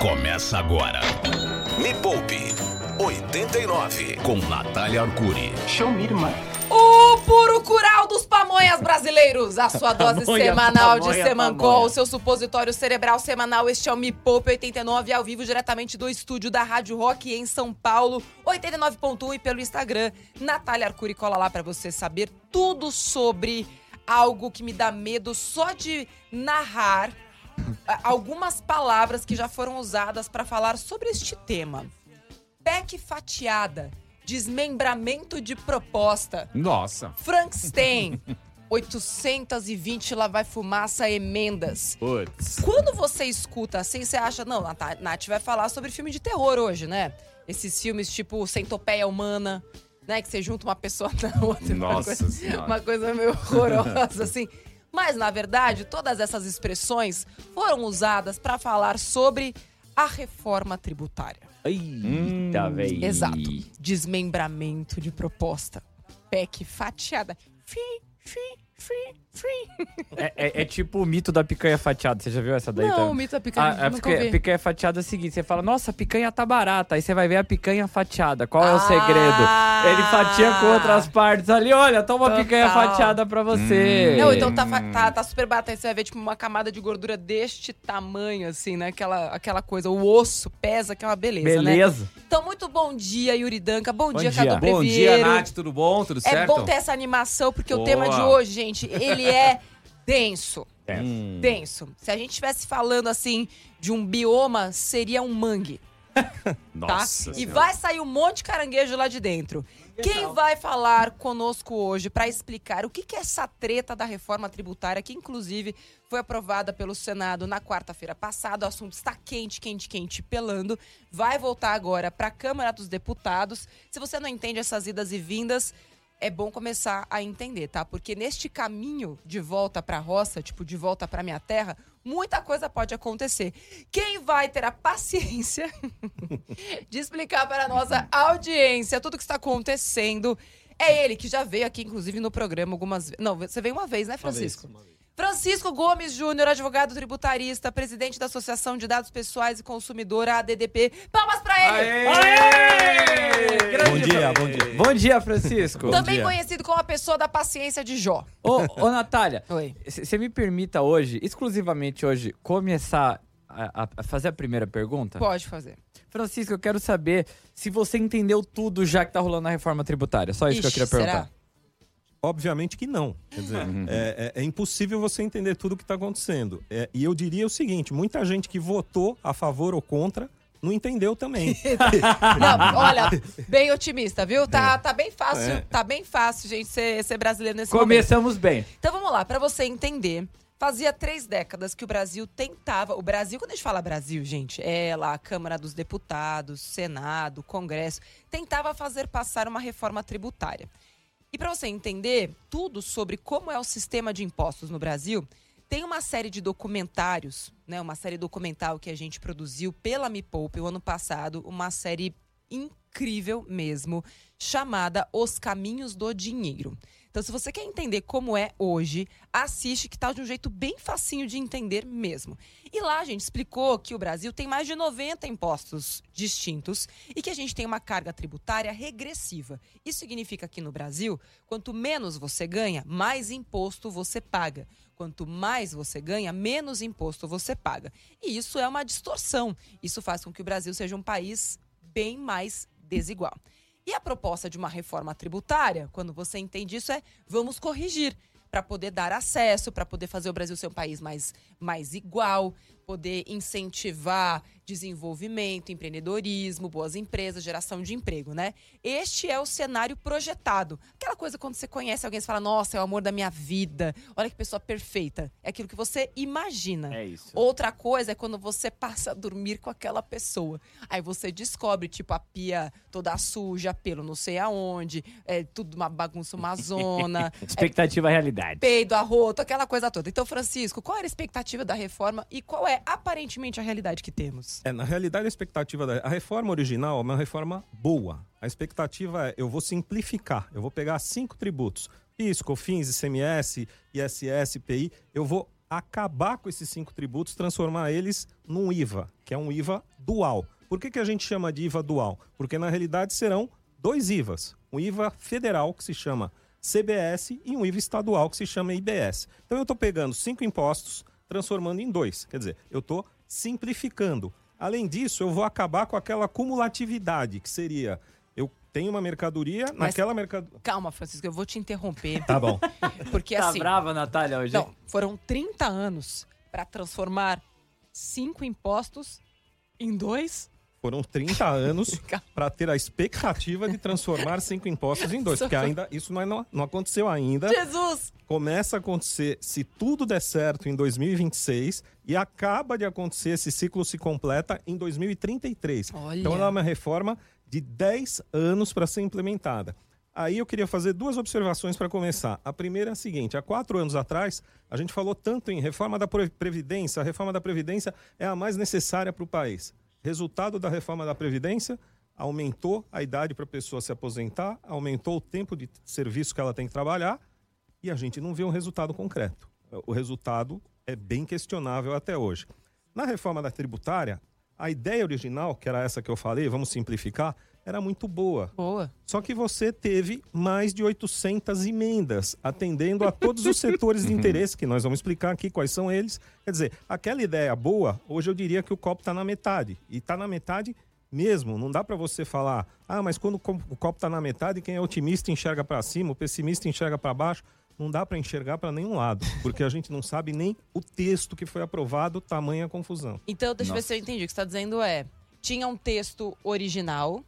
Começa agora. Me Poupe 89 com Natália Arcuri. Show me, irmã. O puro cural dos pamonhas brasileiros. A sua dose Pamonha, semanal de pamonha, Semancol, pamonha. o seu supositório cerebral semanal. Este é o Me Poupe 89, ao vivo, diretamente do estúdio da Rádio Rock em São Paulo, 89.1 e pelo Instagram. Natália Arcuri cola lá pra você saber tudo sobre algo que me dá medo só de narrar algumas palavras que já foram usadas pra falar sobre este tema. PEC fatiada, desmembramento de proposta, Nossa. Frankenstein, 820 lá vai fumaça emendas. Putz. Quando você escuta assim, você acha, não, a Nath vai falar sobre filme de terror hoje, né? Esses filmes tipo Centopeia Humana, né? Que você junta uma pessoa na outra. uma Nossa coisa- Senhora. Uma coisa meio horrorosa, assim. Mas, na verdade, todas essas expressões foram usadas para falar sobre a reforma tributária. Eita, velho. Exato. Desmembramento de proposta. PEC fatiada. Fi, fi, fi, fi. É, é- é tipo o mito da picanha fatiada. Você já viu essa daí? Não, também? o mito da picanha, A, a nunca picanha, ouvi. picanha fatiada é o seguinte: você fala, nossa, a picanha tá barata. Aí você vai ver a picanha fatiada. Qual é o Ah! segredo? Ele fatia com outras partes ali. Olha, toma uma Total. picanha fatiada pra você. Não, então tá, tá, tá super barato. Aí você vai ver, tipo, uma camada de gordura deste tamanho, assim, né? Aquela, aquela coisa. O osso pesa, que é uma beleza, né? Beleza. Então, muito bom dia, Yuri Danca. Bom, Bom dia, dia. Cadu Bom dia, Breveiro. Nath, tudo bom? Tudo É certo? bom ter essa animação, porque o Boa. tema de hoje, gente, ele é denso. Hum. Denso. Se a gente estivesse falando, assim, de um bioma, seria um mangue. tá? Nossa E Senhora. vai sair um monte de caranguejo lá de dentro. Quem vai falar conosco hoje para explicar o que, que é essa treta da reforma tributária, que inclusive foi aprovada pelo Senado na quarta-feira passada, o assunto está quente, quente, quente, pelando, vai voltar agora para a Câmara dos Deputados. Se você não entende essas idas e vindas, é bom começar a entender, tá? Porque neste caminho de volta para a roça, tipo de volta para minha terra, muita coisa pode acontecer. Quem vai ter a paciência de explicar para a nossa audiência tudo o que está acontecendo. É ele que já veio aqui, inclusive, no programa algumas vezes. Não, você veio uma vez, né, Francisco? Francisco Gomes Júnior, advogado tributarista, presidente da Associação de Dados Pessoais e Consumidor, a ADDP. Palmas para ele! Aê! Grande Bom dia, bom dia. Bom dia, Francisco. Também dia. conhecido como a pessoa da paciência de Jó. Ô, ô Natália, Oi. você me permita hoje, exclusivamente hoje, começar a, a- a fazer a primeira pergunta? Pode fazer. Francisco, eu quero saber se você entendeu tudo já que tá rolando na reforma tributária. Só isso que eu Ixi, queria perguntar. será? Obviamente que não. Quer dizer, é, é- é impossível você entender tudo o que está acontecendo. É, e eu diria o seguinte: muita gente que votou a favor ou contra não entendeu também. Não, olha, bem otimista, viu? Tá, tá bem fácil, É. tá bem fácil, gente, ser, ser brasileiro nesse momento. Começamos bem. Então vamos lá, pra você entender. Fazia três décadas que o Brasil tentava. O Brasil, quando a gente fala Brasil, gente, é lá a Câmara dos Deputados, Senado, Congresso, tentava fazer passar uma reforma tributária. E para você entender tudo sobre como é o sistema de impostos no Brasil, tem uma série de documentários, né? Uma série documental que a gente produziu pela Me Poupe o ano passado, uma série incrível mesmo, chamada Os Caminhos do Dinheiro. Então, se você quer entender como é hoje, assiste que tá de um jeito bem facinho de entender mesmo. E lá a gente explicou que o Brasil tem mais de 90 impostos distintos e que a gente tem uma carga tributária regressiva. Isso significa que no Brasil, quanto menos você ganha, mais imposto você paga. Quanto mais você ganha, menos imposto você paga. E isso é uma distorção. Isso faz com que o Brasil seja um país bem mais desigual. E a proposta de uma reforma tributária, quando você entende isso, é vamos corrigir para poder dar acesso, para poder fazer o Brasil ser um país mais, mais igual, poder incentivar desenvolvimento, empreendedorismo, boas empresas, geração de emprego, né? Este é o cenário projetado. Aquela coisa quando você conhece alguém e fala, nossa, é o amor da minha vida, olha que pessoa perfeita. É aquilo que você imagina. É isso. Outra coisa é quando você passa a dormir com aquela pessoa. Aí você descobre, tipo, a pia toda suja, pelo não sei aonde, é tudo uma bagunça, uma zona, Expectativa realidade. peido, arroto, aquela coisa toda. Então, Francisco, qual era a expectativa da reforma e qual é aparentemente a realidade que temos? É, na realidade, a expectativa da a reforma original é uma reforma boa. A expectativa é: eu vou simplificar, eu vou pegar cinco tributos: PIS, COFINS, ICMS, ISS, IPI, eu vou acabar com esses cinco tributos, transformar eles num IVA, que é um IVA dual. Por que, que a gente chama de IVA dual? Porque na realidade serão dois IVAs. Um IVA federal, que se chama CBS, e um IVA estadual, que se chama IBS. Então eu estou pegando cinco impostos, transformando em dois. Quer dizer, eu estou simplificando. Além disso, eu vou acabar com aquela cumulatividade, que seria eu tenho uma mercadoria, Mas- naquela mercadoria. Calma, Francisco, eu vou te interromper. Tá bom. Porque Tá assim. brava, Natália, hoje? Não, foram 30 anos pra transformar cinco impostos em dois. Foram 30 anos para ter a expectativa de transformar cinco impostos em dois. Porque ainda isso não, é- não, não aconteceu ainda. Jesus! Começa a acontecer, se tudo der certo, em 2026 e acaba de acontecer, esse ciclo se completa em 2033. Olha. Então ela é uma reforma de 10 anos para ser implementada. Aí eu queria fazer duas observações para começar. A primeira é a seguinte: há quatro anos atrás, a gente falou tanto em reforma da Pre- Previdência. A reforma da Previdência é a mais necessária para o país. Resultado da reforma da Previdência: aumentou a idade para a pessoa se aposentar, aumentou o tempo de serviço que ela tem que trabalhar e a gente não vê um resultado concreto. O resultado é bem questionável até hoje. Na reforma da tributária, a ideia original, que era essa que eu falei, vamos simplificar, era muito boa. Boa. Só que você teve mais de 800 emendas, atendendo a todos os setores de interesse, que nós vamos explicar aqui quais são eles. Quer dizer, aquela ideia boa, hoje eu diria que o copo está na metade. E está na metade mesmo. Não dá para você falar, ah, mas quando o co- o copo está na metade, quem é otimista enxerga para cima, o pessimista enxerga para baixo. Não dá para enxergar para nenhum lado, porque a gente não sabe nem o texto que foi aprovado, tamanha confusão. Então, deixa eu ver se eu entendi. O que você está dizendo é: tinha um texto original,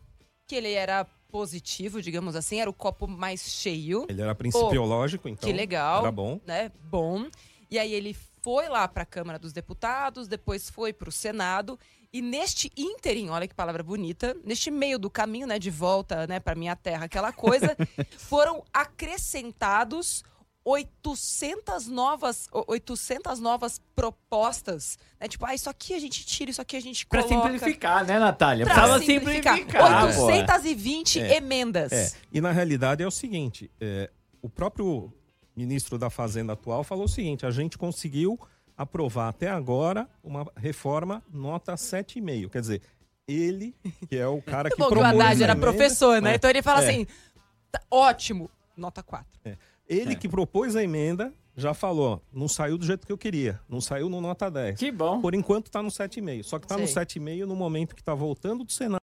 que ele era positivo, digamos assim, era o copo mais cheio, Ele era principiológico, então. que legal. Era bom. né? Bom. E aí ele foi lá para a Câmara dos Deputados, depois foi para o Senado. E neste ínterim, olha que palavra bonita, neste meio do caminho, né, de volta, né, para minha terra, aquela coisa, foram acrescentados 800 novas, o- 800 novas propostas, né? Tipo, ah, isso aqui a gente tira, isso aqui a gente Pra coloca. simplificar, né, Natália? Pra Precisava simplificar. simplificar. pô. 820 É. emendas. É, e na realidade é o seguinte: é, o próprio ministro da Fazenda atual falou o seguinte: a gente conseguiu aprovar até agora uma reforma nota 7,5. Quer dizer, ele, que é o cara que Bom, que o Haddad era professor, né? é, Então ele fala é. assim: "Tá ótimo, nota 4. Ele que propôs a emenda já falou: não saiu do jeito que eu queria, não saiu no nota 10. Que bom. Por enquanto está no 7,5. Só que está no Sei. 7,5 no momento que está voltando do Senado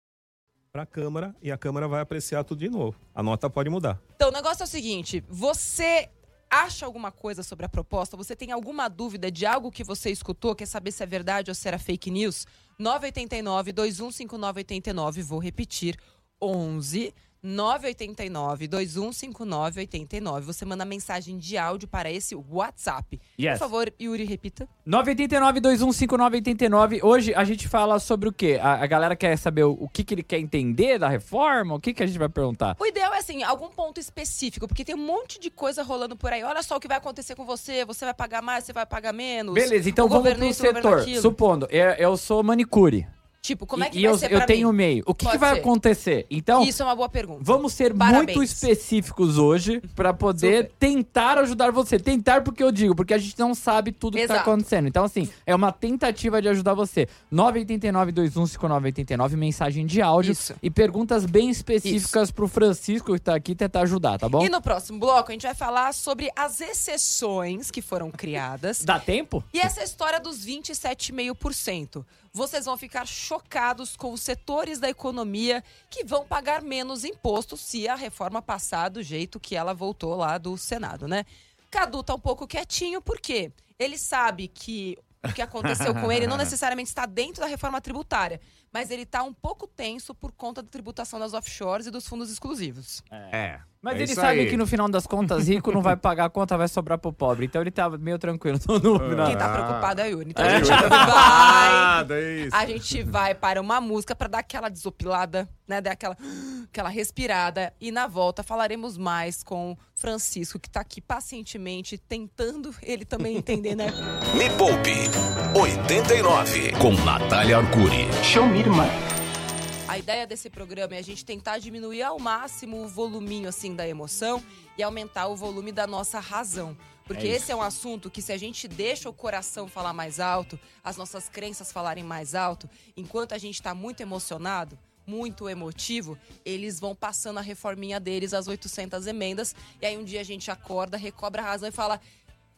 para a Câmara e a Câmara vai apreciar tudo de novo. A nota pode mudar. Então, o negócio é o seguinte: você acha alguma coisa sobre a proposta? Você tem alguma dúvida de algo que você escutou? Quer saber se é verdade ou se era fake news? 989-215989. Vou repetir: 11 989 215989. Você manda mensagem de áudio para esse WhatsApp. Yes. Por favor, Yuri, repita. 989-215989. Hoje a gente fala sobre o quê? A, a galera quer saber o, o que, que ele quer entender da reforma? O que, que a gente vai perguntar? O ideal é assim, algum ponto específico, porque tem um monte de coisa rolando por aí. Olha só o que vai acontecer com você, você vai pagar mais, você vai pagar menos. Beleza, então o vamos pro isso, setor. Supondo, eu, eu sou manicure. Tipo, como é que e vai eu, ser eu pra tenho mim? meio. O que, que vai ser. acontecer? Então, Isso é uma boa pergunta. Vamos ser Parabéns. muito específicos hoje pra poder Super. tentar ajudar você. Tentar porque eu digo, porque a gente não sabe tudo que tá Exato. acontecendo. Então, assim, é uma tentativa de ajudar você. 989-215989, mensagem de áudio Isso. e perguntas bem específicas pro Francisco que tá aqui tentar ajudar, tá bom? E no próximo bloco, a gente vai falar sobre as exceções que foram criadas. Dá tempo? E essa história dos 27,5%. Vocês vão ficar chocados com os setores da economia que vão pagar menos imposto se a reforma passar do jeito que ela voltou lá do Senado, né? Cadu tá um pouco quietinho, por quê? Ele sabe que o que aconteceu com ele não necessariamente está dentro da reforma tributária, mas ele tá um pouco tenso por conta da tributação das offshores e dos fundos exclusivos. É. Mas é ele sabe aí. que no final das contas, rico não vai pagar a conta, vai sobrar pro pobre. Então ele tá meio tranquilo. No, no, no- Quem tá preocupado é o Yuri. Então É, a gente vai é. A gente vai para uma música para dar aquela desopilada, né? Dar aquela, aquela respirada. E na volta falaremos mais com Francisco, que tá aqui pacientemente tentando ele também entender, né? Me Poupe 89 com Natália Arcuri. Aí ideia desse programa é a gente tentar diminuir ao máximo o voluminho assim da emoção e aumentar o volume da nossa razão. Porque É esse é um assunto que se a gente deixa o coração falar mais alto, as nossas crenças falarem mais alto, enquanto a gente tá muito emocionado, muito emotivo, eles vão passando a reforminha deles, as 800 emendas, e aí um dia a gente acorda, recobra a razão e fala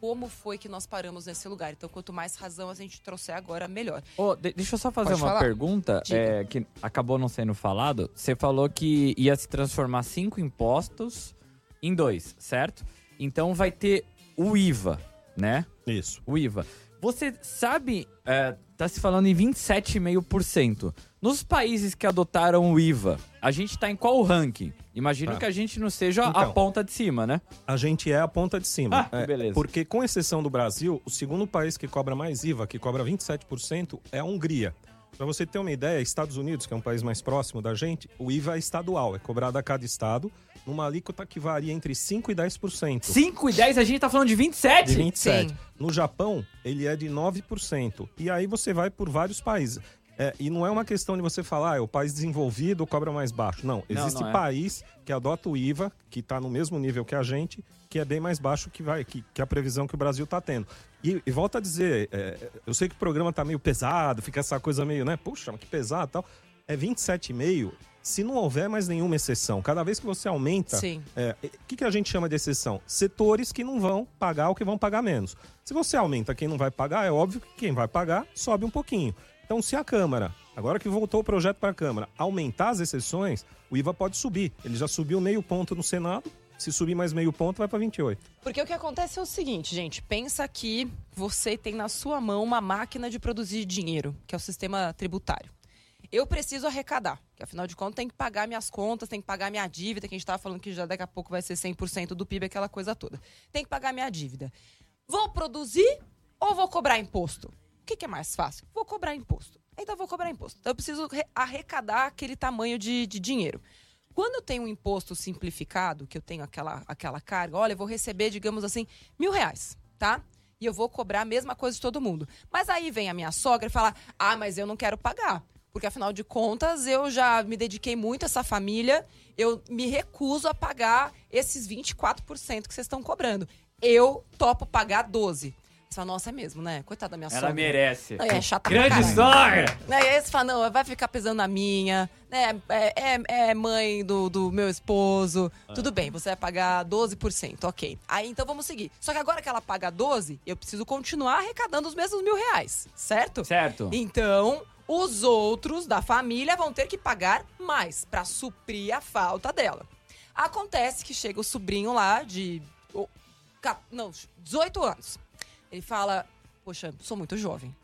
como foi que nós paramos nesse lugar. Então, quanto mais razão a gente trouxer agora, melhor. Ô, de- deixa eu só fazer Pode uma falar. pergunta é, que acabou não sendo falado. Você falou que ia se transformar cinco impostos em dois, certo? Então vai ter o IVA, né? Isso. O IVA. Você sabe, é, tá se falando em 27,5%. Nos países que adotaram o IVA, a gente tá em qual ranking? Imagino Tá. que a gente não seja a Então. ponta de cima, né? A gente é a ponta de cima. Ah, É, beleza. Porque, com exceção do Brasil, o segundo país que cobra mais IVA, que cobra 27%, é a Hungria. Para você ter uma ideia, Estados Unidos, que é um país mais próximo da gente, o IVA é estadual, é cobrado a cada estado, numa alíquota que varia entre 5% e 10%. 5 e 10, a gente tá falando de 27? De 27. Sim. No Japão, ele é de 9%. E aí você vai por vários países. É, e não é uma questão de você falar, ah, é o país desenvolvido cobra mais baixo. Não, Não, existe não é. país que adota o IVA, que está no mesmo nível que a gente, que é bem mais baixo que, vai, que, que a previsão que o Brasil está tendo. E, e volto a dizer, é, eu sei que o programa tá meio pesado, fica essa coisa meio, né? Puxa, que pesado e tal. É 27,5 se não houver mais nenhuma exceção. Cada vez que você aumenta Sim. é, O que, que a gente chama de exceção? Setores que não vão pagar ou que vão pagar menos. Se você aumenta quem não vai pagar, é óbvio que quem vai pagar sobe um pouquinho. Então, se a Câmara, agora que voltou o projeto para a Câmara, aumentar as exceções, o IVA pode subir. Ele já subiu meio ponto no Senado. Se subir mais meio ponto, vai para 28. Porque o que acontece é o seguinte, gente. Pensa que você tem na sua mão uma máquina de produzir dinheiro, que é o sistema tributário. Eu preciso arrecadar, que afinal de contas tem que pagar minhas contas, tem que pagar minha dívida, que a gente estava falando que já daqui a pouco vai ser 100% do PIB, aquela coisa toda. Tem que pagar minha dívida. Vou produzir ou vou cobrar imposto? O que, que é mais fácil? Vou cobrar imposto. Então vou cobrar imposto. Então eu preciso re- arrecadar aquele tamanho de, de dinheiro. Quando eu tenho um imposto simplificado, que eu tenho aquela, aquela carga, olha, eu vou receber, digamos assim, mil reais, tá? E eu vou cobrar a mesma coisa de todo mundo. Mas aí vem a minha sogra e fala: ah, mas eu não quero pagar. Porque afinal de contas, eu já me dediquei muito a essa família, eu me recuso a pagar esses 24% que vocês estão cobrando. Eu topo pagar 12%. Você fala, nossa, é mesmo, né? Coitada da minha Ela sogra. merece. Não, é chata Grande sogra! Né, E aí você fala, não, vai ficar pesando na minha, né? É, é- é mãe do, do meu esposo. Tudo bem, você vai pagar 12%, ok. Aí então vamos seguir. Só que agora que ela paga 12%, eu preciso continuar arrecadando os mesmos mil reais, certo? Certo. Então, os outros da família vão ter que pagar mais pra suprir a falta dela. Acontece que chega o sobrinho lá de. não, 18 anos. Ele fala: Poxa, sou muito jovem.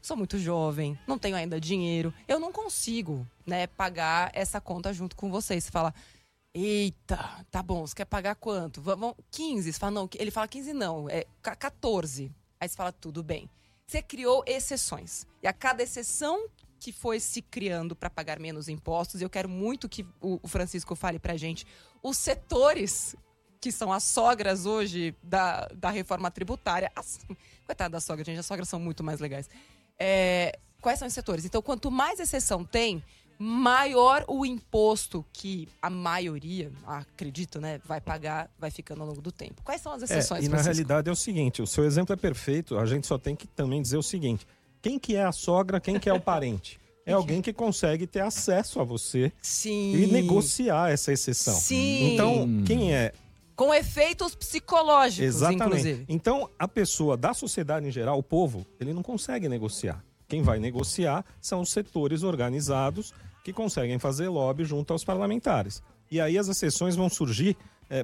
Sou muito jovem, não tenho ainda dinheiro. Eu não consigo, né, pagar essa conta junto com vocês. Você fala. Eita, tá bom, você quer pagar quanto? Vamos, 15. Você fala, não, ele fala 15 não, é ca- 14. Aí você fala, tudo bem. Você criou exceções. E a cada exceção que foi se criando para pagar menos impostos, eu quero muito que o, Francisco fale pra gente os setores que são as sogras hoje da, da reforma tributária. As, coitada da sogra, gente, as sogras são muito mais legais. É, quais são os setores? Então, quanto mais exceção tem, maior o imposto que a maioria, acredito, né, vai pagar, vai ficando ao longo do tempo. Quais são as É, exceções, e na Francisco? realidade é o seguinte, o seu exemplo é perfeito, a gente só tem que também dizer o seguinte, quem que é a sogra, quem que é o parente? É alguém que consegue ter acesso a você Sim. e negociar essa exceção. Sim. Então, quem é Com efeitos psicológicos, Exatamente. inclusive. Então, a pessoa da sociedade em geral, o povo, ele não consegue negociar. Quem vai negociar são os setores organizados que conseguem fazer lobby junto aos parlamentares. E aí as exceções vão surgir,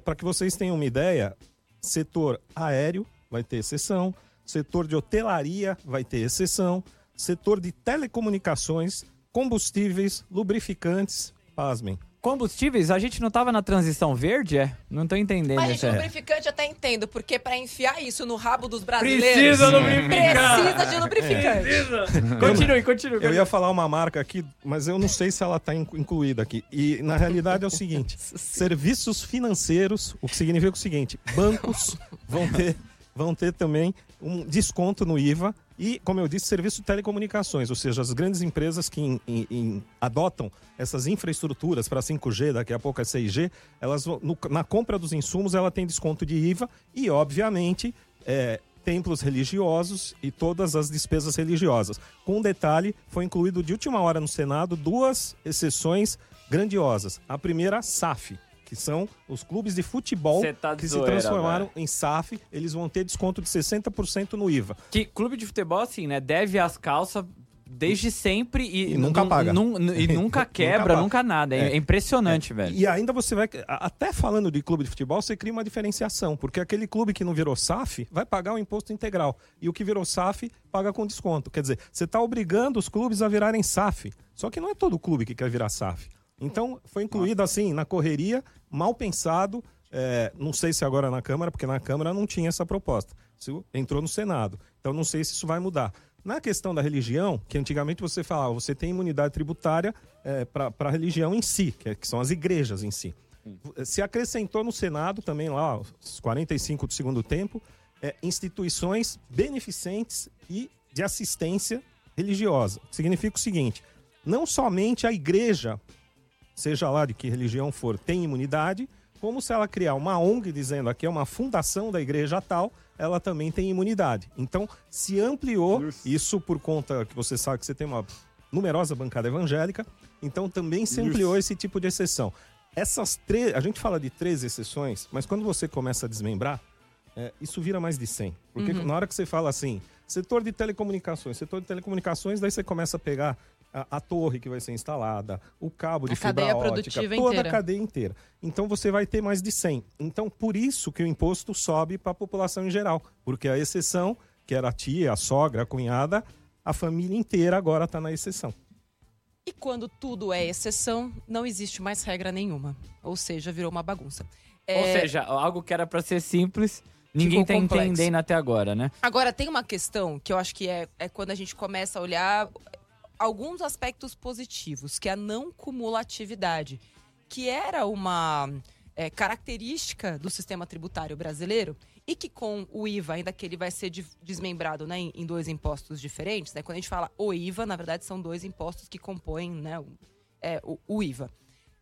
para que vocês tenham uma ideia, setor aéreo vai ter exceção, setor de hotelaria vai ter exceção, setor de telecomunicações, combustíveis, lubrificantes, pasmem. Combustíveis, a gente não tava na transição verde, é? Não tô entendendo Mas, gente, lubrificante eu até entendo, porque pra enfiar isso no rabo dos brasileiros... Precisa lubrificar! Precisa de lubrificante. Continue, continue. Eu ia falar uma marca aqui, mas eu não sei se ela está incluída aqui. E na realidade é o seguinte: serviços financeiros, o que significa o seguinte: bancos vão ter, vão ter também um desconto no IVA E, como eu disse, serviço de telecomunicações, ou seja, as grandes empresas que in, in, in, adotam essas infraestruturas para 5G, daqui a pouco é 6G, elas no, na compra dos insumos ela tem desconto de IVA e, obviamente, é, templos religiosos e todas as despesas religiosas. Com um detalhe, foi incluído de última hora no Senado duas exceções grandiosas. A primeira, SAF, que são os clubes de futebol tá que zoeira, se transformaram velho. em SAF, eles vão ter desconto de 60% no IVA. Que clube de futebol, assim, né? Deve as calças desde sempre e, E nunca nu- paga. e nunca Nunca quebra, paga. nunca nada. É, É. impressionante, velho. E ainda você vai. Até falando de clube de futebol, você cria uma diferenciação, porque aquele clube que não virou SAF vai pagar o imposto integral. E o que virou SAF paga com desconto. Quer dizer, você está obrigando os clubes a virarem SAF. Só que não é todo clube que quer virar SAF. Então, foi incluído assim, na correria, mal pensado. é, não sei se agora na Câmara, porque na Câmara não tinha essa proposta. Entrou no Senado. Então, não sei se isso vai mudar. Na questão da religião, que antigamente você falava, você tem imunidade tributária para a religião em si, que, é- que são as igrejas em si. Se acrescentou no Senado também, lá, os 45 do segundo tempo, é, instituições beneficentes e de assistência religiosa. Significa o seguinte: não somente a igreja, seja lá de que religião for, tem imunidade, como se ela criar uma ONG dizendo aqui é uma fundação da igreja tal, ela também tem imunidade. Então, se ampliou isso por conta que você sabe que você tem uma numerosa bancada evangélica, então também se ampliou esse tipo de exceção. Essas três, a gente fala de três exceções, mas quando você começa a desmembrar, é, isso vira mais de 100. Porque Uhum. na hora que você fala assim, setor de telecomunicações, setor de telecomunicações, daí você começa a pegar a, a torre que vai ser instalada, o cabo de A fibra cadeia ótica, produtiva toda inteira. a cadeia inteira. Então você vai ter mais de 100. Então por isso que o imposto sobe para a população em geral, porque a exceção, que era a tia, a sogra, a cunhada, a família inteira agora está na exceção. E quando tudo é exceção, não existe mais regra nenhuma. Ou seja, virou uma bagunça. Ou É, seja, algo que era pra ser simples, ninguém tá complexo. entendendo até agora, né? Agora, tem uma questão que eu acho que é, é quando a gente começa a olhar alguns aspectos positivos, que é a não cumulatividade, que era uma é, característica do sistema tributário brasileiro e que com o IVA, ainda que ele vai ser de- desmembrado né, em dois impostos diferentes, né, quando a gente fala o IVA, na verdade são dois impostos que compõem né, o, é, o- o IVA.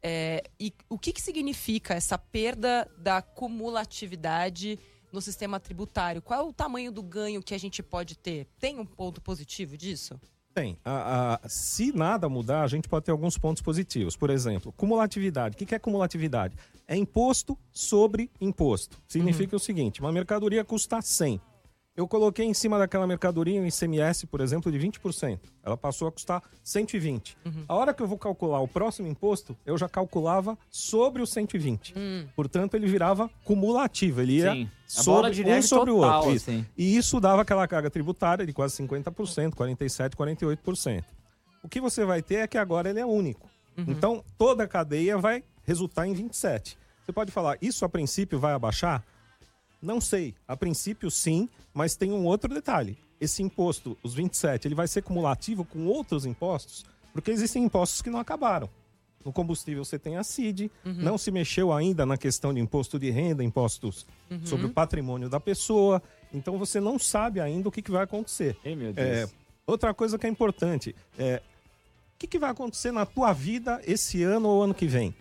É, e o que, que significa essa perda da cumulatividade no sistema tributário? Qual é o tamanho do ganho que a gente pode ter? Tem um ponto positivo disso? Tem. A- a- se nada mudar, a gente pode ter alguns pontos positivos. Por exemplo, cumulatividade. O que que é cumulatividade? É imposto sobre imposto. Significa o seguinte: uma mercadoria custa 100. Eu coloquei em cima daquela mercadoria um ICMS, por exemplo, de 20%. Ela passou a custar 120. A hora que eu vou calcular o próximo imposto, eu já calculava sobre o 120. Portanto, ele virava cumulativo. Ele ia Sim. Sobre de um sobre total, o outro. Isso. assim. E isso dava aquela carga tributária de quase 50%, 47%, 48%. O que você vai ter é que agora ele é único. Então, toda a cadeia vai resultar em 27%. Você pode falar, isso a princípio vai abaixar? Não sei. A princípio, sim, mas tem um outro detalhe. Esse imposto, os 27, ele vai ser cumulativo com outros impostos? Porque existem impostos que não acabaram. No combustível você tem a CID, não se mexeu ainda na questão de imposto de renda, impostos sobre o patrimônio da pessoa. Então você não sabe ainda o que, que vai acontecer. Ei, meu É, Deus. outra coisa que é importante é o que, que vai acontecer na tua vida esse ano ou ano que vem?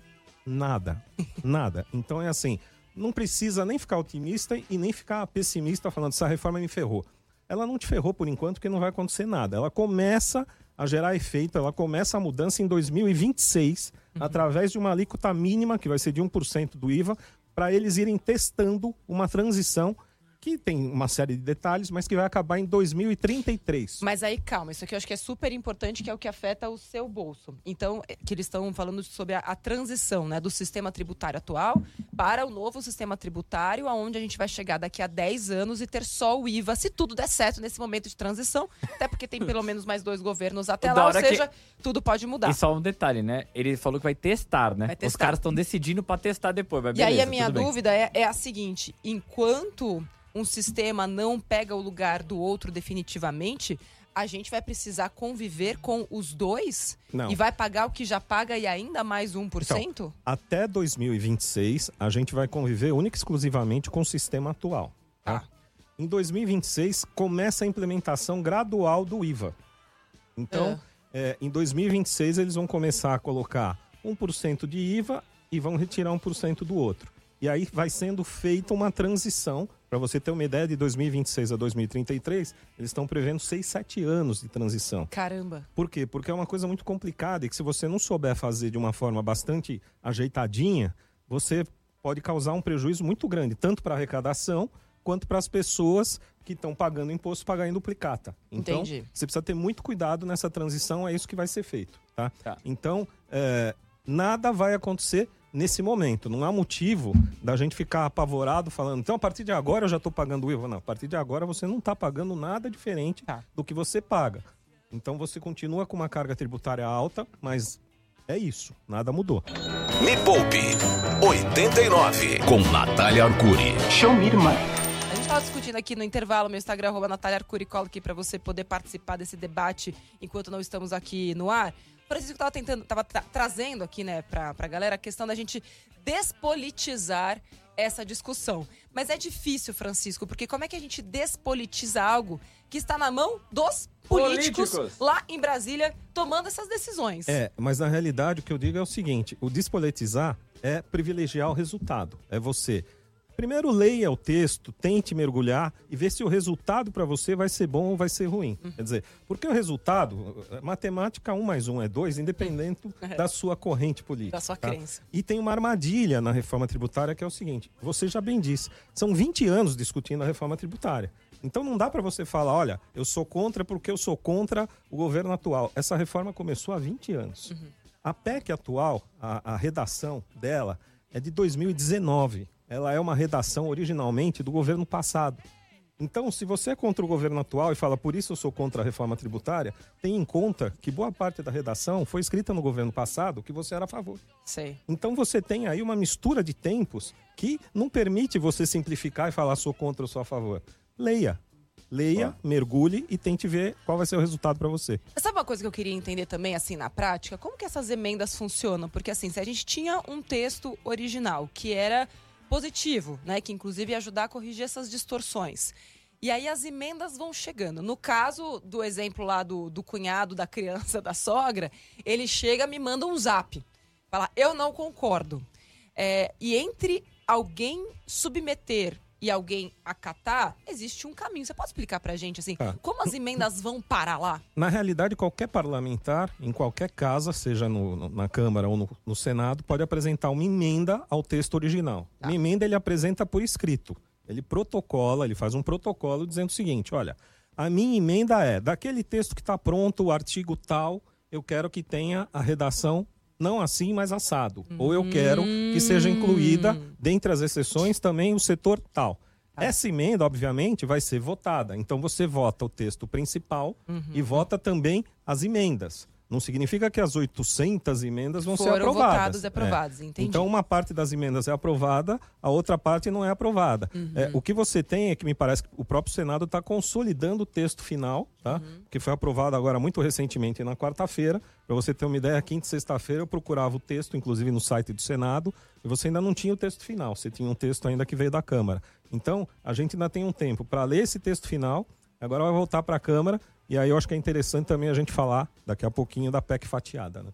Nada. Nada. Então é assim, não precisa nem ficar otimista e nem ficar pessimista falando essa reforma me ferrou. Ela não te ferrou por enquanto porque não vai acontecer nada. Ela começa a gerar efeito, ela começa a mudança em 2026 através de uma alíquota mínima que vai ser de 1% do IVA para eles irem testando uma transição que tem uma série de detalhes, mas que vai acabar em 2033. Mas aí, calma, isso aqui eu acho que é super importante, que é o que afeta o seu bolso. Então, é, que eles estão falando sobre a, a transição né, do sistema tributário atual para o novo sistema tributário, aonde a gente vai chegar daqui a 10 anos e ter só o IVA, se tudo der certo nesse momento de transição, até porque tem pelo menos mais dois governos até lá, ou hora que- seja, tudo pode mudar. E só um detalhe, né? Ele falou que vai testar, né? Vai Os testar. caras estão decidindo pra testar depois. Mas E aí beleza, a minha dúvida é, é a seguinte: enquanto um sistema não pega o lugar do outro definitivamente, a gente vai precisar conviver com os dois Não. e vai pagar o que já paga e ainda mais 1%? Até 2026, a gente vai conviver única e exclusivamente com o sistema atual. Tá? Tá. Em 2026 começa a implementação gradual do IVA. Então, é, em 2026 eles vão começar a colocar 1% de IVA e vão retirar 1% do outro. E aí vai sendo feita uma transição. Para você ter uma ideia, de 2026 a 2033, eles estão prevendo 6, 7 anos de transição. Caramba. Por quê? Porque é uma coisa muito complicada e que se você não souber fazer de uma forma bastante ajeitadinha, você pode causar um prejuízo muito grande, tanto para a arrecadação quanto para as pessoas que estão pagando imposto pagar em duplicata. Então, Entendi. você precisa ter muito cuidado nessa transição, é isso que vai ser feito, tá? Tá. Então, é, nada vai acontecer nesse momento. Não há motivo da gente ficar apavorado falando, então a partir de agora eu já estou pagando o IVA. Não, a partir de agora você não está pagando nada diferente Tá. do que você paga. Então você continua com uma carga tributária alta, mas é isso, nada mudou. Me Poupe 89 com Natália Arcuri. A gente estava discutindo aqui no intervalo, meu Instagram, arroba Natália Arcuri, aqui para você poder participar desse debate enquanto não estamos aqui no ar. O Francisco estava tentando, tava tra- trazendo aqui, né, pra, pra galera a questão da gente despolitizar essa discussão. Mas é difícil, Francisco, porque como é que a gente despolitiza algo que está na mão dos políticos, Políticos. lá em Brasília tomando essas decisões? É, mas na realidade o que eu digo é o seguinte: o despolitizar é privilegiar o resultado. É você. Primeiro leia o texto, tente mergulhar e ver se o resultado para você vai ser bom ou vai ser ruim. Quer dizer, porque o resultado, matemática 1 mais 1 é 2, independente da sua corrente política. Da sua tá? crença. E tem uma armadilha na reforma tributária que é o seguinte: você já bem disse, são 20 anos discutindo a reforma tributária. Então não dá para você falar, olha, eu sou contra porque eu sou contra o governo atual. Essa reforma começou há 20 anos. A PEC atual, a, a redação dela é de 2019. Ela é uma redação originalmente do governo passado. Então, se você é contra o governo atual e fala por isso eu sou contra a reforma tributária, tenha em conta que boa parte da redação foi escrita no governo passado que você era a favor. Sei. Então você tem aí uma mistura de tempos que não permite você simplificar e falar sou contra ou sou a favor. Leia. Leia, mergulhe e tente ver qual vai ser o resultado para você. Sabe uma coisa que eu queria entender também, assim, na prática? Como que essas emendas funcionam? Porque, assim, se a gente tinha um texto original que era positivo, né? Que inclusive ajudar a corrigir essas distorções. E aí as emendas vão chegando. No caso do exemplo lá do, do cunhado, da criança, da sogra, ele chega, me manda um zap. Fala, eu não concordo. É, e entre alguém submeter e alguém acatar, existe um caminho. Você pode explicar pra gente, assim, Tá. como as emendas vão parar lá? Na realidade, qualquer parlamentar, em qualquer casa, seja no- no- na Câmara ou no, no Senado, pode apresentar uma emenda ao texto original. Tá. Uma emenda ele apresenta por escrito. Ele protocola, ele faz um protocolo dizendo o seguinte: olha, a minha emenda é daquele texto que está pronto, o artigo tal, eu quero que tenha a redação não assim, mas assado. Ou eu quero que seja incluída, dentre as exceções, também o setor tal. Essa emenda, obviamente, vai ser votada. Então você vota o texto principal e vota também as emendas. Não significa que as 800 emendas vão ser Foram aprovadas. votados e aprovados, É. entendi. Então uma parte das emendas é aprovada, a outra parte não é aprovada. Uhum. É, o que você tem é que me parece que o próprio Senado está consolidando o texto final, tá? Uhum. Que foi aprovado agora muito recentemente na quarta-feira. Para você ter uma ideia, quinta e sexta-feira eu procurava o texto, inclusive no site do Senado, e você ainda não tinha o texto final. Você tinha um texto ainda que veio da Câmara. Então a gente ainda tem um tempo para ler esse texto final. Agora vai voltar para a Câmara. E aí eu acho que é interessante também a gente falar daqui a pouquinho da PEC fatiada, né?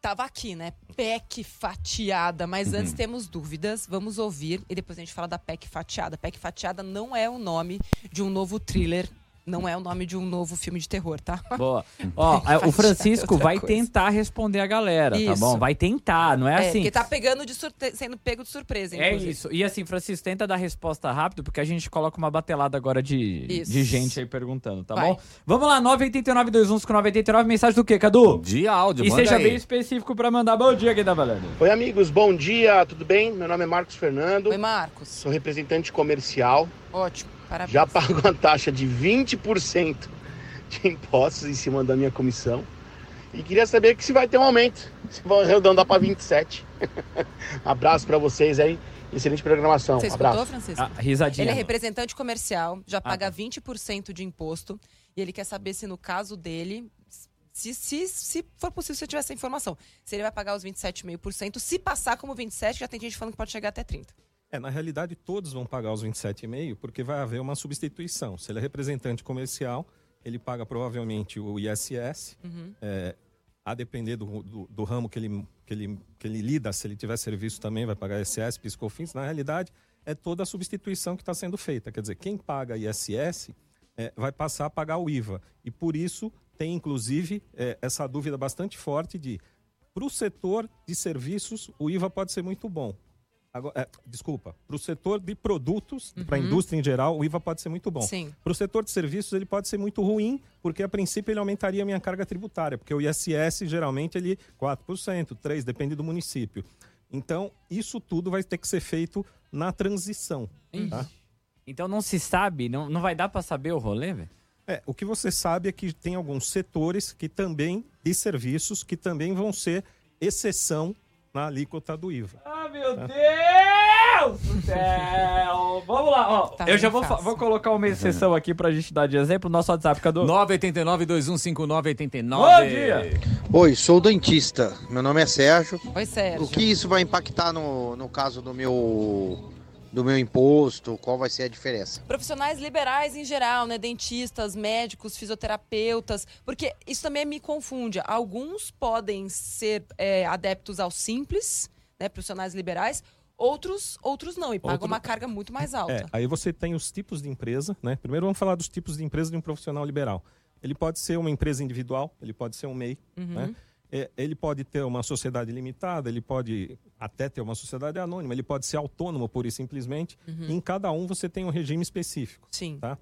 Tava aqui, né? PEC fatiada, mas antes temos dúvidas, vamos ouvir e depois a gente fala da PEC fatiada. PEC fatiada não é o nome de um novo thriller, não é o nome de um novo filme de terror, tá? Boa. Ó, o é Francisco vai coisa. tentar responder a galera, tá Isso. bom? Vai tentar, não é, É, assim. porque tá pegando de surte... sendo pego de surpresa, É inclusive. isso. E assim, Francisco, tenta dar resposta rápido, porque a gente coloca uma batelada agora de, Isso. de gente aí perguntando, tá Vai. bom? Vamos lá, 989-21 com 99, mensagem do quê, Cadu? De áudio, E manda seja aí. bem específico pra mandar bom dia quem tá falando. Oi, amigos, bom dia, tudo bem? Meu nome é Marcos Fernando, Oi, Marcos. sou representante comercial. Ótimo, parabéns. Já pago uma taxa de 20% de impostos em cima da minha comissão. E queria saber que se vai ter um aumento, se vão arredondar para 27. Abraço para vocês aí, excelente programação. Você escutou, Abraço. Francisco? Ah, risadinha. Ele é representante comercial, já paga tá. 20% de imposto. E ele quer saber se no caso dele, se, se, se for possível, se eu tiver essa informação, se ele vai pagar os 27,5%, se passar como 27%, já tem gente falando que pode chegar até 30%. É, na realidade, todos vão pagar os 27,5 porque vai haver uma substituição. Se ele é representante comercial, ele paga provavelmente o ISS, Uhum. é, a depender do, do, do ramo que ele, que, ele, que ele lida, se ele tiver serviço também vai pagar ISS, PiscoFins. Na realidade, é toda a substituição que está sendo feita. Quer dizer, quem paga ISS é, vai passar a pagar o IVA. E por isso tem, inclusive, é, essa dúvida bastante forte de para o setor de serviços, o IVA pode ser muito bom. Agora, é, desculpa, para o setor de produtos, para a indústria em geral, o IVA pode ser muito bom. Para o setor de serviços, ele pode ser muito ruim, porque a princípio ele aumentaria a minha carga tributária, porque o ISS geralmente ele 4%, 3%, depende do município. Então, isso tudo vai ter que ser feito na transição. Tá? Então não se sabe, não, não vai dar pra saber o rolê, velho? É, o que você sabe é que tem alguns setores que também, de serviços, que também vão ser exceção na alíquota do IVA. Ah, meu Deus do céu! Vamos lá, ó. Tá eu já vou, vou colocar uma exceção aqui pra gente dar de exemplo. Nosso WhatsApp, Cadu. 989-2159-89. Bom dia! Oi, sou dentista. Meu nome é Sérgio. Oi, Sérgio. O que isso vai impactar no, no caso do meu do meu imposto? Qual vai ser a diferença? Profissionais liberais em geral, né? Dentistas, médicos, fisioterapeutas, porque isso também me confunde. Alguns podem ser é, adeptos ao simples, né? Profissionais liberais, outros, outros não, e pagam Outro- uma carga muito mais É, alta. aí você tem os tipos de empresa, né? Primeiro vamos falar dos tipos de empresa de um profissional liberal. Ele pode ser uma empresa individual, ele pode ser um MEI, Uhum. né? É, ele pode ter uma sociedade limitada, ele pode até ter uma sociedade anônima, ele pode ser autônomo pura e simplesmente. Uhum. E em cada um você tem um regime específico. Sim. Tá?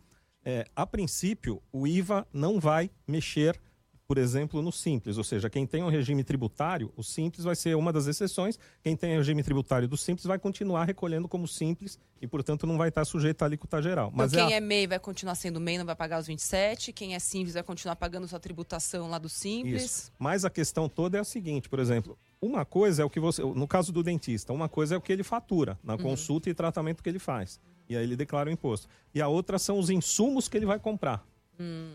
É, a princípio, o IVA não vai mexer, por exemplo, no simples. Ou seja, quem tem um regime tributário, o simples vai ser uma das exceções. Quem tem regime tributário do simples vai continuar recolhendo como simples e, portanto, não vai estar sujeito à alíquota geral. Mas então, é quem a- é MEI vai continuar sendo MEI, não vai pagar os 27. Quem é simples vai continuar pagando sua tributação lá do simples. Isso. Mas a questão toda é a seguinte, por exemplo, uma coisa é o que você, no caso do dentista, uma coisa é o que ele fatura na Uhum. consulta e tratamento que ele faz. E aí ele declara o imposto. E a outra são os insumos que ele vai comprar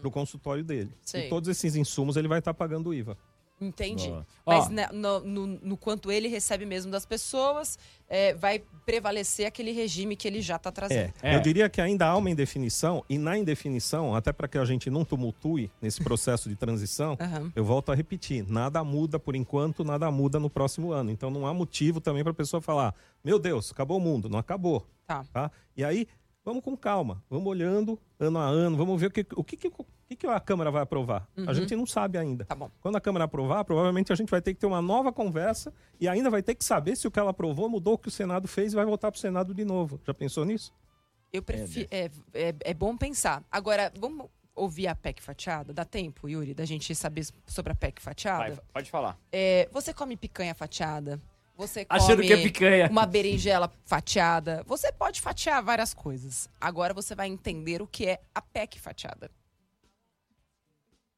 para o consultório dele. Hum. Sei. E todos esses insumos ele vai estar pagando o IVA. Entendi. Boa. Mas né, no, no- no quanto ele recebe mesmo das pessoas, é, vai prevalecer aquele regime que ele já está trazendo. É, É. eu diria que ainda há uma indefinição, e na indefinição, até para que a gente não tumultue nesse processo de transição, Aham. eu volto a repetir: nada muda por enquanto, nada muda no próximo ano. Então não há motivo também para a pessoa falar: meu Deus, acabou o mundo. Não acabou. Tá. Tá? E aí, vamos com calma, vamos olhando ano a ano, vamos ver o que, o que, que, o que que a Câmara vai aprovar. A gente não sabe ainda. Tá bom. Quando a Câmara aprovar, provavelmente a gente vai ter que ter uma nova conversa e ainda vai ter que saber se o que ela aprovou mudou o que o Senado fez e vai voltar para o Senado de novo. Já pensou nisso? Eu prefiro. É, é, é bom pensar. Agora, vamos ouvir a PEC fatiada? Dá tempo, Yuri, da gente saber sobre a PEC fatiada? Vai, pode falar. É, você come picanha fatiada? Você come Achando que é picanha. uma berinjela fatiada? Você pode fatiar várias coisas. Agora você vai entender o que é a PEC fatiada.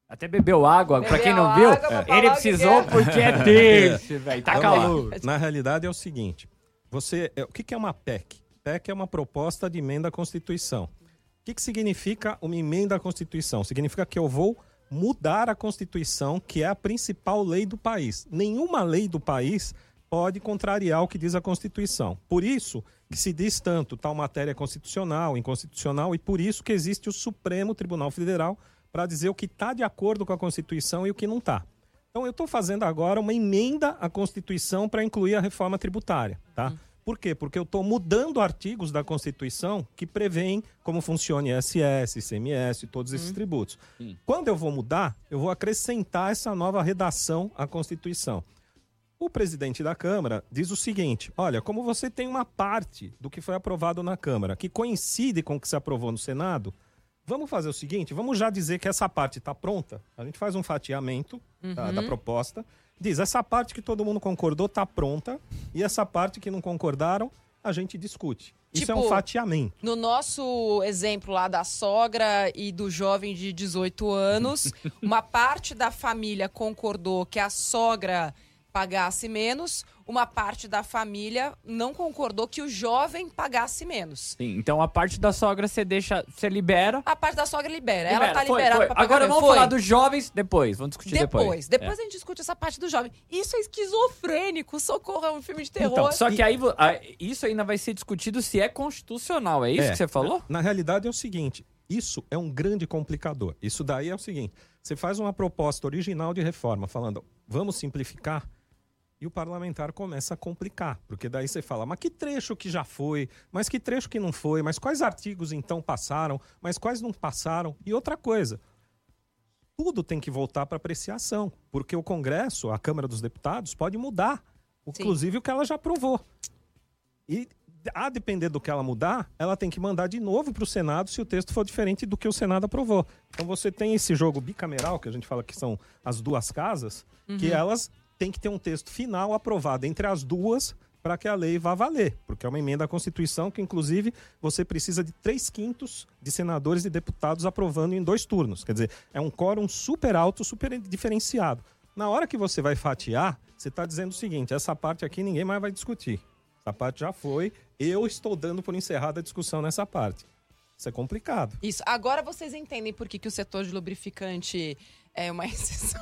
Até bebeu água, pra Bebeu quem não viu, pra ele precisou que é. porque é terça, velho. Tá Vamos lá. calor. Na realidade é o seguinte: você, é, o que, que é uma PEC? PEC é uma proposta de emenda à Constituição. O que, que significa uma emenda à Constituição? Significa que eu vou mudar a Constituição, que é a principal lei do país. Nenhuma lei do país pode contrariar o que diz a Constituição. Por isso que se diz tanto tal matéria é constitucional, inconstitucional, e por isso que existe o Supremo Tribunal Federal para dizer o que está de acordo com a Constituição e o que não está. Então eu estou fazendo agora uma emenda à Constituição para incluir a reforma tributária, tá? Por quê? Porque eu estou mudando artigos da Constituição que prevêem como funciona ISS, ICMS, todos esses tributos. Quando eu vou mudar, eu vou acrescentar essa nova redação à Constituição. O presidente da Câmara diz o seguinte: olha, como você tem uma parte do que foi aprovado na Câmara que coincide com o que se aprovou no Senado, vamos fazer o seguinte: vamos já dizer que essa parte está pronta. A gente faz um fatiamento tá, da proposta. Diz, essa parte que todo mundo concordou está pronta, e essa parte que não concordaram, a gente discute. Isso é um Tipo, fatiamento. No nosso exemplo lá da sogra e do jovem de 18 anos, uma parte da família concordou que a sogra pagasse menos, uma parte da família não concordou que o jovem pagasse menos. Sim, então a parte da sogra você deixa, você libera. A parte da sogra libera. Ela libera. tá Foi, liberada foi. pra pagar Agora vamos Foi. falar dos jovens depois, vamos discutir depois. Depois, depois É. a gente discute essa parte do jovem. Isso é esquizofrênico. Socorro, é um filme de terror. Então, só que aí isso ainda vai ser discutido se é constitucional, é isso É. que você falou? Na realidade é o seguinte, isso é um grande complicador. Isso daí é o seguinte, você faz uma proposta original de reforma falando, vamos simplificar, e o parlamentar começa a complicar, porque daí você fala, mas que trecho que já foi, mas que trecho que não foi, mas quais artigos então passaram, mas quais não passaram, e outra coisa, tudo tem que voltar para apreciação, porque o Congresso, a Câmara dos Deputados, pode mudar, inclusive o que ela já aprovou. E a depender do que ela mudar, ela tem que mandar de novo para o Senado se o texto for diferente do que o Senado aprovou. Então você tem esse jogo bicameral, que a gente fala que são as duas casas, que elas têm que ter um texto final aprovado entre as duas para que a lei vá valer, porque é uma emenda à Constituição que, inclusive, você precisa de três quintos de senadores e deputados aprovando em dois turnos. Quer dizer, é um quórum super alto, super diferenciado. Na hora que você vai fatiar, você está dizendo o seguinte: essa parte aqui ninguém mais vai discutir. Essa parte já foi. Eu estou dando por encerrada a discussão nessa parte. Isso é complicado. Isso. Agora vocês entendem por que, que o setor de lubrificante é uma exceção.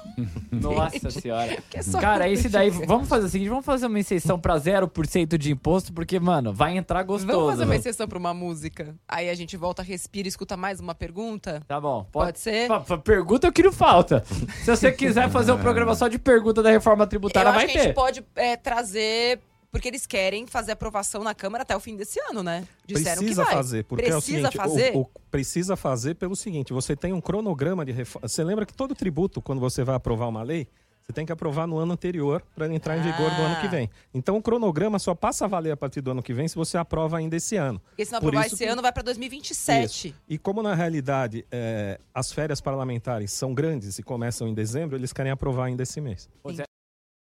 Nossa senhora. Que é Cara, esse daí, vamos fazer o seguinte, vamos fazer uma exceção pra 0% de imposto, porque, mano, vai entrar gostoso. Vamos fazer uma exceção pra uma música. Aí a gente volta, respira e escuta mais uma pergunta? Tá bom. Pode ser? Pa- pa- Pergunta eu quero falta. Se você quiser fazer um programa só de pergunta da reforma tributária, Eu acho vai que a gente ter. pode é, trazer. Porque eles querem fazer aprovação na Câmara até o fim desse ano, né? Disseram precisa que vai. fazer, porque é o Precisa seguinte, fazer? o- o- precisa fazer pelo seguinte, você tem um cronograma de reforma. Você lembra que todo tributo, quando você vai aprovar uma lei, você tem que aprovar no ano anterior para entrar em vigor do ano que Ah. vem. Então o cronograma só passa a valer a partir do ano que vem se você aprova ainda esse ano. Porque se não aprovar esse que- ano, vai pra 2027. Isso. E como na realidade é, as férias parlamentares são grandes e começam em dezembro, eles querem aprovar ainda esse mês. Pois é,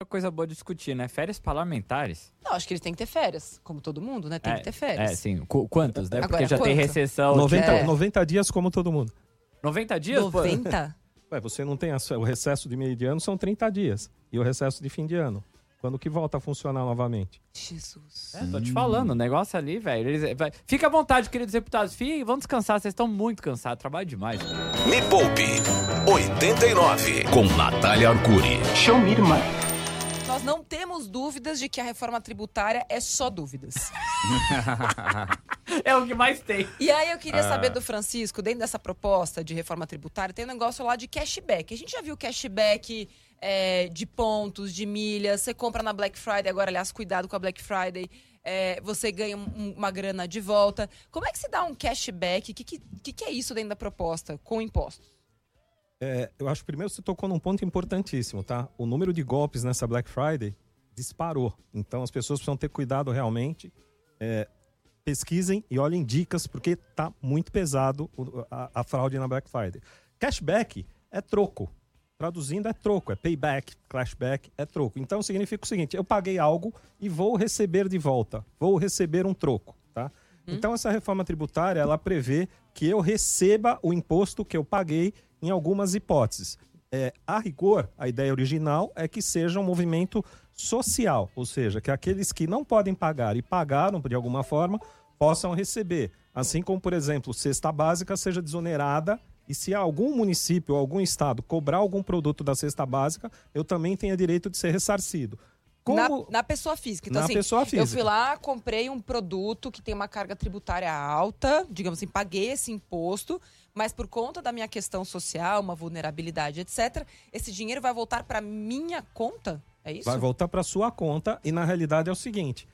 uma coisa boa de discutir, né? Férias parlamentares. Não, acho que eles têm que ter férias. Como todo mundo, né? Tem é, que ter férias. É, sim. Qu- quantas, né? Agora, Porque já tem quanto? recessão. 90, É. 90 dias como todo mundo. 90 dias? pô? 90? Ué, você não tem o recesso de meio de ano são 30 dias. E o recesso de fim de ano. Quando que volta a funcionar novamente? Jesus. É, tô te falando, o negócio ali, velho. vai- Fica à vontade, queridos deputados. Fiquem, vão descansar, vocês estão muito cansados, trabalho demais. Me Poupe 89 com Natália Arcuri. Nós não temos dúvidas de que a reforma tributária é só dúvidas. É o que mais tem. E aí eu queria Ah. saber do Francisco, dentro dessa proposta de reforma tributária, tem um negócio lá de cashback. A gente já viu cashback é, de pontos, de milhas. Você compra na Black Friday, agora, aliás, cuidado com a Black Friday. é, você ganha um- uma grana de volta. Como é que se dá um cashback? O que, que, que, que é isso dentro da proposta com impostos? É, eu acho que primeiro você tocou num ponto importantíssimo, tá? O número de golpes nessa Black Friday disparou. Então as pessoas precisam ter cuidado realmente. É, pesquisem e olhem dicas, porque tá muito pesado a, a fraude na Black Friday. Cashback é troco. Traduzindo, é troco, é payback, cashback é troco. Então significa o seguinte: eu paguei algo e vou receber de volta, vou receber um troco, tá? Então essa reforma tributária ela prevê que eu receba o imposto que eu paguei em algumas hipóteses. É, a rigor, a ideia original é que seja um movimento social, ou seja, que aqueles que não podem pagar e pagaram de alguma forma possam receber. Assim como, por exemplo, cesta básica seja desonerada e se algum município ou algum estado cobrar algum produto da cesta básica, eu também tenha direito de ser ressarcido. Como... Na, na pessoa física. Então, Na assim, pessoa eu física. fui lá, comprei um produto que tem uma carga tributária alta, digamos assim, paguei esse imposto, mas por conta da minha questão social, uma vulnerabilidade, etc., esse dinheiro vai voltar para minha conta? É isso? Vai voltar para sua conta e na realidade é o seguinte: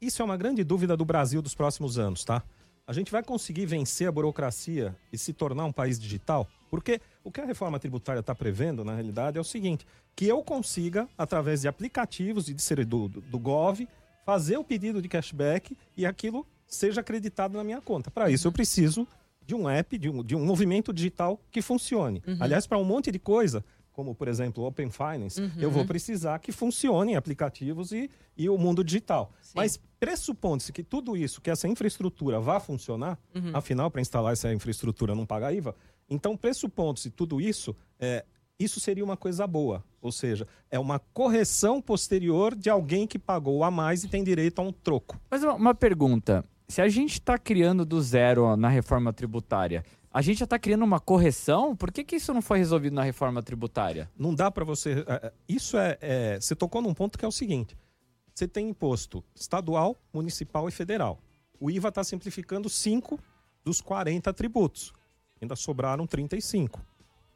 isso é uma grande dúvida do Brasil dos próximos anos, tá? A gente vai conseguir vencer a burocracia e se tornar um país digital? Porque o que a reforma tributária está prevendo, na realidade, é o seguinte: que eu consiga, através de aplicativos e de ser do, do, Gov, fazer o pedido de cashback e aquilo seja acreditado na minha conta. Para isso, eu preciso de um app, de um, de um movimento digital que funcione. Aliás, para um monte de coisa, como por exemplo Open Finance, eu vou precisar que funcionem aplicativos e, e o mundo digital. Mas pressupondo-se que tudo isso, que essa infraestrutura vá funcionar, afinal, para instalar essa infraestrutura não paga IVA, então pressupondo-se tudo isso, é, isso seria uma coisa boa. Ou seja, é uma correção posterior de alguém que pagou a mais e tem direito a um troco. Mas uma, pergunta. Se a gente está criando do zero na reforma tributária, a gente já está criando uma correção? Por que, que isso não foi resolvido na reforma tributária? Não dá para você. é, é, Isso é, é. Você tocou num ponto que é o seguinte: você tem imposto estadual, municipal e federal. O IVA está simplificando 5 dos 40 tributos. Ainda sobraram 35,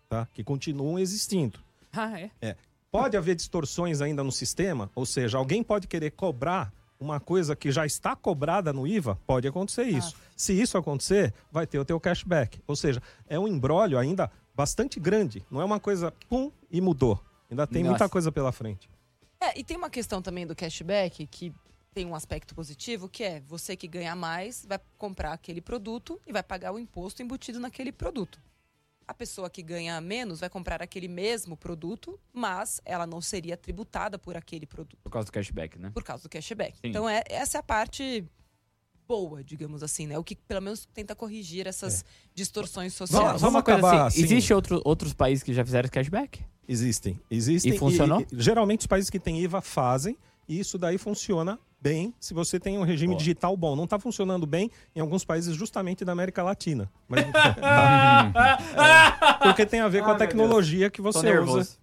tá? Que continuam existindo. Ah, é? Pode haver distorções ainda no sistema, ou seja, alguém pode querer cobrar uma coisa que já está cobrada no IVA, pode acontecer isso. Se isso acontecer, vai ter o teu cashback. Ou seja, é um embrólio ainda bastante grande. Não é uma coisa pum e mudou. Ainda tem muita Nossa. coisa pela frente. É, e tem uma questão também do cashback que tem um aspecto positivo, que é você que ganha mais vai comprar aquele produto e vai pagar o imposto embutido naquele produto. A pessoa que ganha menos vai comprar aquele mesmo produto, mas ela não seria tributada por aquele produto, Por causa do cashback, né? por causa do cashback. Sim. Então, é, essa é a parte boa, digamos assim, né? O que pelo menos tenta corrigir essas distorções sociais. Vamos- coisa acabar assim, assim. existe outro, outros países que já fizeram cashback? Existem. Existem. E funcionou? geralmente os países que têm IVA fazem, e isso daí funciona bem se você tem um regime Boa. digital bom. Não está funcionando bem em alguns países justamente da América Latina. Mas, É, porque tem a ver com Ah, a meu tecnologia que você usa.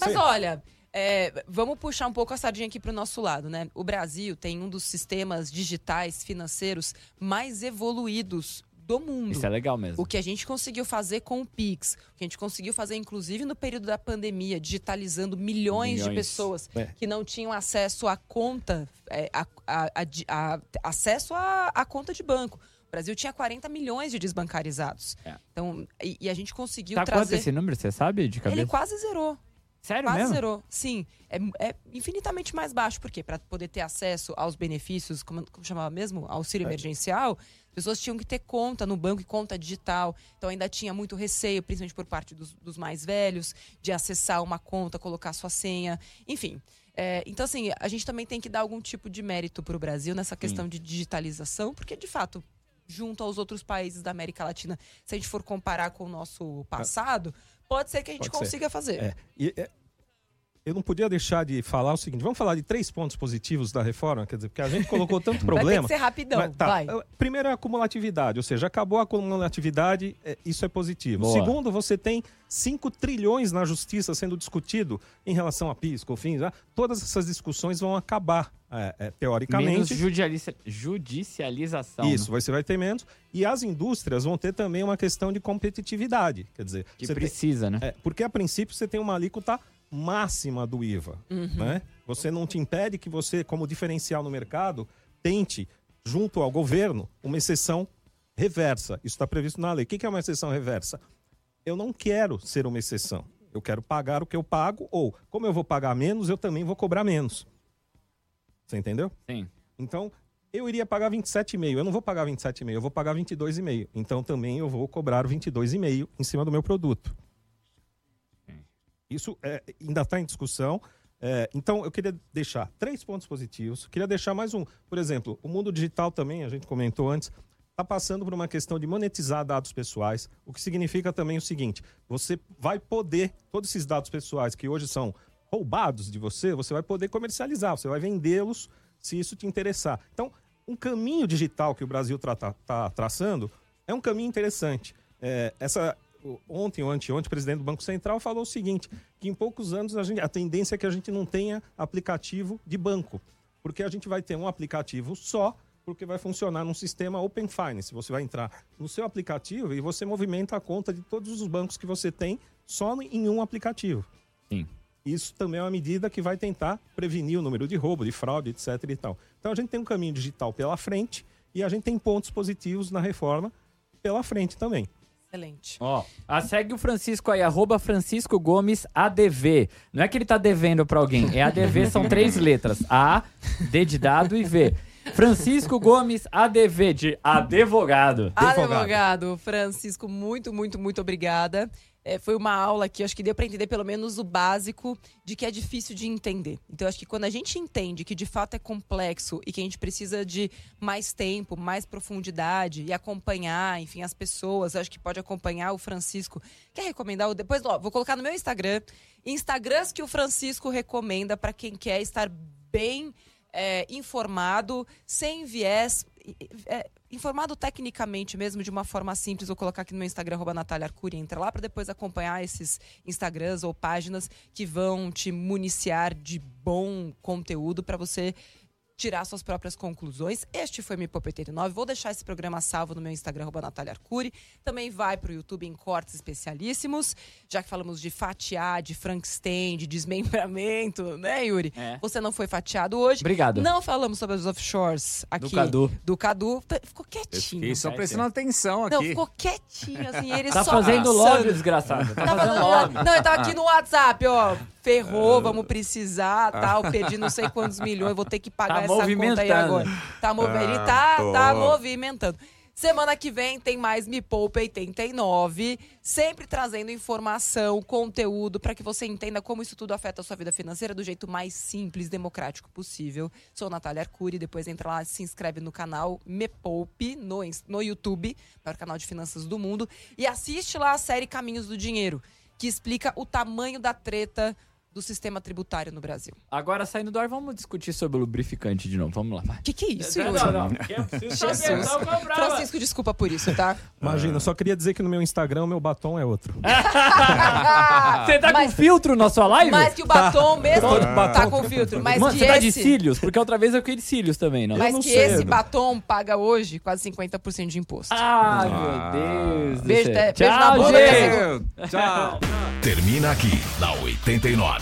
Mas Sim. olha, é, vamos puxar um pouco a sardinha aqui para o nosso lado, né? O Brasil tem um dos sistemas digitais financeiros mais evoluídos do mundo. Isso é legal mesmo. O que a gente conseguiu fazer com o Pix, o que a gente conseguiu fazer, inclusive, no período da pandemia, digitalizando milhões, de Milhões. pessoas É. que não tinham acesso à conta, é, a- a- a acesso à, conta de banco. O Brasil tinha 40 milhões de desbancarizados. É. Então, e, e a gente conseguiu Tá quanto trazer. esse número, você sabe de cabeça? Ele quase zerou. Sério Quase mesmo? zerou. Sim. É, é infinitamente mais baixo. Por quê? Para poder ter acesso aos benefícios, como, como chamava mesmo? Auxílio emergencial, as pessoas tinham que ter conta no banco e conta digital. Então ainda tinha muito receio, principalmente por parte dos, dos mais velhos, de acessar uma conta, colocar sua senha. Enfim. É, então, assim, a gente também tem que dar algum tipo de mérito para o Brasil nessa questão de digitalização, porque, de fato, junto aos outros países da América Latina, se a gente for comparar com o nosso passado, pode ser que a gente Pode ser. consiga fazer. É, e, é, eu não podia deixar de falar o seguinte: vamos falar de três pontos positivos da reforma, quer dizer, porque a gente colocou tanto Vai ter problema. que ser rapidão, Mas, tá, vai. Primeiro é a acumulatividade, ou seja, acabou a acumulatividade, eh, isso é positivo. Boa. Segundo, você tem 5 trilhões na justiça sendo discutido em relação a PIS, COFINS, ah, todas essas discussões vão acabar, eh, Menos teoricamente. judicializa- judicialização. Isso, né? você vai ter menos. E as indústrias vão ter também uma questão de competitividade. Quer dizer, Que você tem- precisa, né? é, porque a princípio você tem uma alíquota máxima do IVA. Né? Você não te impede que você, como diferencial no mercado, tente, junto ao governo, uma exceção reversa. Isso está previsto na lei. O que que é uma exceção reversa? Eu não quero ser uma exceção. Eu quero pagar o que eu pago, ou, como eu vou pagar menos, eu também vou cobrar menos. Você entendeu? Sim. Então, eu iria pagar 27,5. Eu não vou pagar 27,5, eu vou pagar 22,5. Então, também eu vou cobrar 22,5 em cima do meu produto. Isso é, ainda está em discussão. É, então, eu queria deixar três pontos positivos. Queria deixar mais um. Por exemplo, o mundo digital também, a gente comentou antes, está passando por uma questão de monetizar dados pessoais, o que significa também o seguinte: você vai poder, todos esses dados pessoais que hoje são roubados de você, você vai poder comercializar, você vai vendê-los se isso te interessar. Então, um caminho digital que o Brasil está traçando é um caminho interessante. É, essa ontem ou anteontem, o presidente do Banco Central falou o seguinte, que em poucos anos a, gente- a tendência é que a gente não tenha aplicativo de banco, porque a gente vai ter um aplicativo só, porque vai funcionar num sistema Open Finance. Você vai entrar no seu aplicativo e você movimenta a conta de todos os bancos que você tem só em um aplicativo. Sim. Isso também é uma medida que vai tentar prevenir o número de roubo, de fraude, etc. e tal. Então a gente tem um caminho digital pela frente e a gente tem pontos positivos na reforma pela frente também. Excelente. Ó, a segue o Francisco aí, arroba Francisco Gomes ADV. Não é que ele tá devendo pra alguém, é ADV, são três letras. A, D de dado e V. Francisco Gomes ADV, de. Advogado. Advogado Francisco, muito, muito, muito obrigada. É, foi uma aula que acho que deu para entender pelo menos o básico de que é difícil de entender. Então, acho que quando a gente entende que de fato é complexo e que a gente precisa de mais tempo, mais profundidade e acompanhar, enfim, as pessoas, acho que pode acompanhar o Francisco. Quer recomendar? o Depois, ó, vou colocar no meu Instagram. Instagrams que o Francisco recomenda para quem quer estar bem é, informado, sem viés. é, informado tecnicamente mesmo, de uma forma simples, vou colocar aqui no meu Instagram, arroba Natália Arcuri, entra lá para depois acompanhar esses Instagrams ou páginas que vão te municiar de bom conteúdo para você tirar suas próprias conclusões. Este foi Me Poupa 89. Vou deixar esse programa salvo no meu Instagram, arroba Natália Arcuri. Também vai para o YouTube em cortes especialíssimos. Já que falamos de fatiar, de Frankenstein, de desmembramento, né, Yuri? É. Você não foi fatiado hoje. Obrigado. Não falamos sobre os offshores aqui. Do Cadu. Do Cadu. Tá- Ficou quietinho. fiquei só prestando atenção aqui. Não, ficou quietinho, assim, ele Tá só fazendo lobby, desgraçado. Tá Tá fazendo lobby. Não, ele tava aqui no WhatsApp, ó. Ferrou, vamos precisar, tal. Perdi não sei quantos milhões, vou ter que pagar Tá essa conta aí movimentando. agora. Tá movendo. Ele Ah, tá, tô. tá movimentando. Semana que vem tem mais Me Poupa 89, sempre trazendo informação, conteúdo para que você entenda como isso tudo afeta a sua vida financeira do jeito mais simples, democrático possível. Sou Natália Arcuri, depois entra lá, se inscreve no canal Me Poupe no, no YouTube, maior canal de finanças do mundo, e assiste lá a série Caminhos do Dinheiro, que explica o tamanho da treta do sistema tributário no Brasil. Agora, saindo do ar, vamos discutir sobre o lubrificante de novo. Vamos lá, vai. Que que é isso, Não, Yuri? não, não. Saber, Jesus. não. Francisco, desculpa por isso, tá? Imagina, eu só queria dizer que no meu Instagram o meu batom é outro. Você tá Mas- com filtro na sua live? Mas que o batom mesmo Todo tá batom. com filtro. Mas Mano, que você tá de esse, cílios? Porque outra vez eu fiquei de cílios também, não? mas não que sei, esse batom paga hoje quase 50% de imposto. Ai, Ah. meu Deus do Beijo, céu. Té- beijo na Tchau, gente. Té- Tchau. Termina aqui na 89.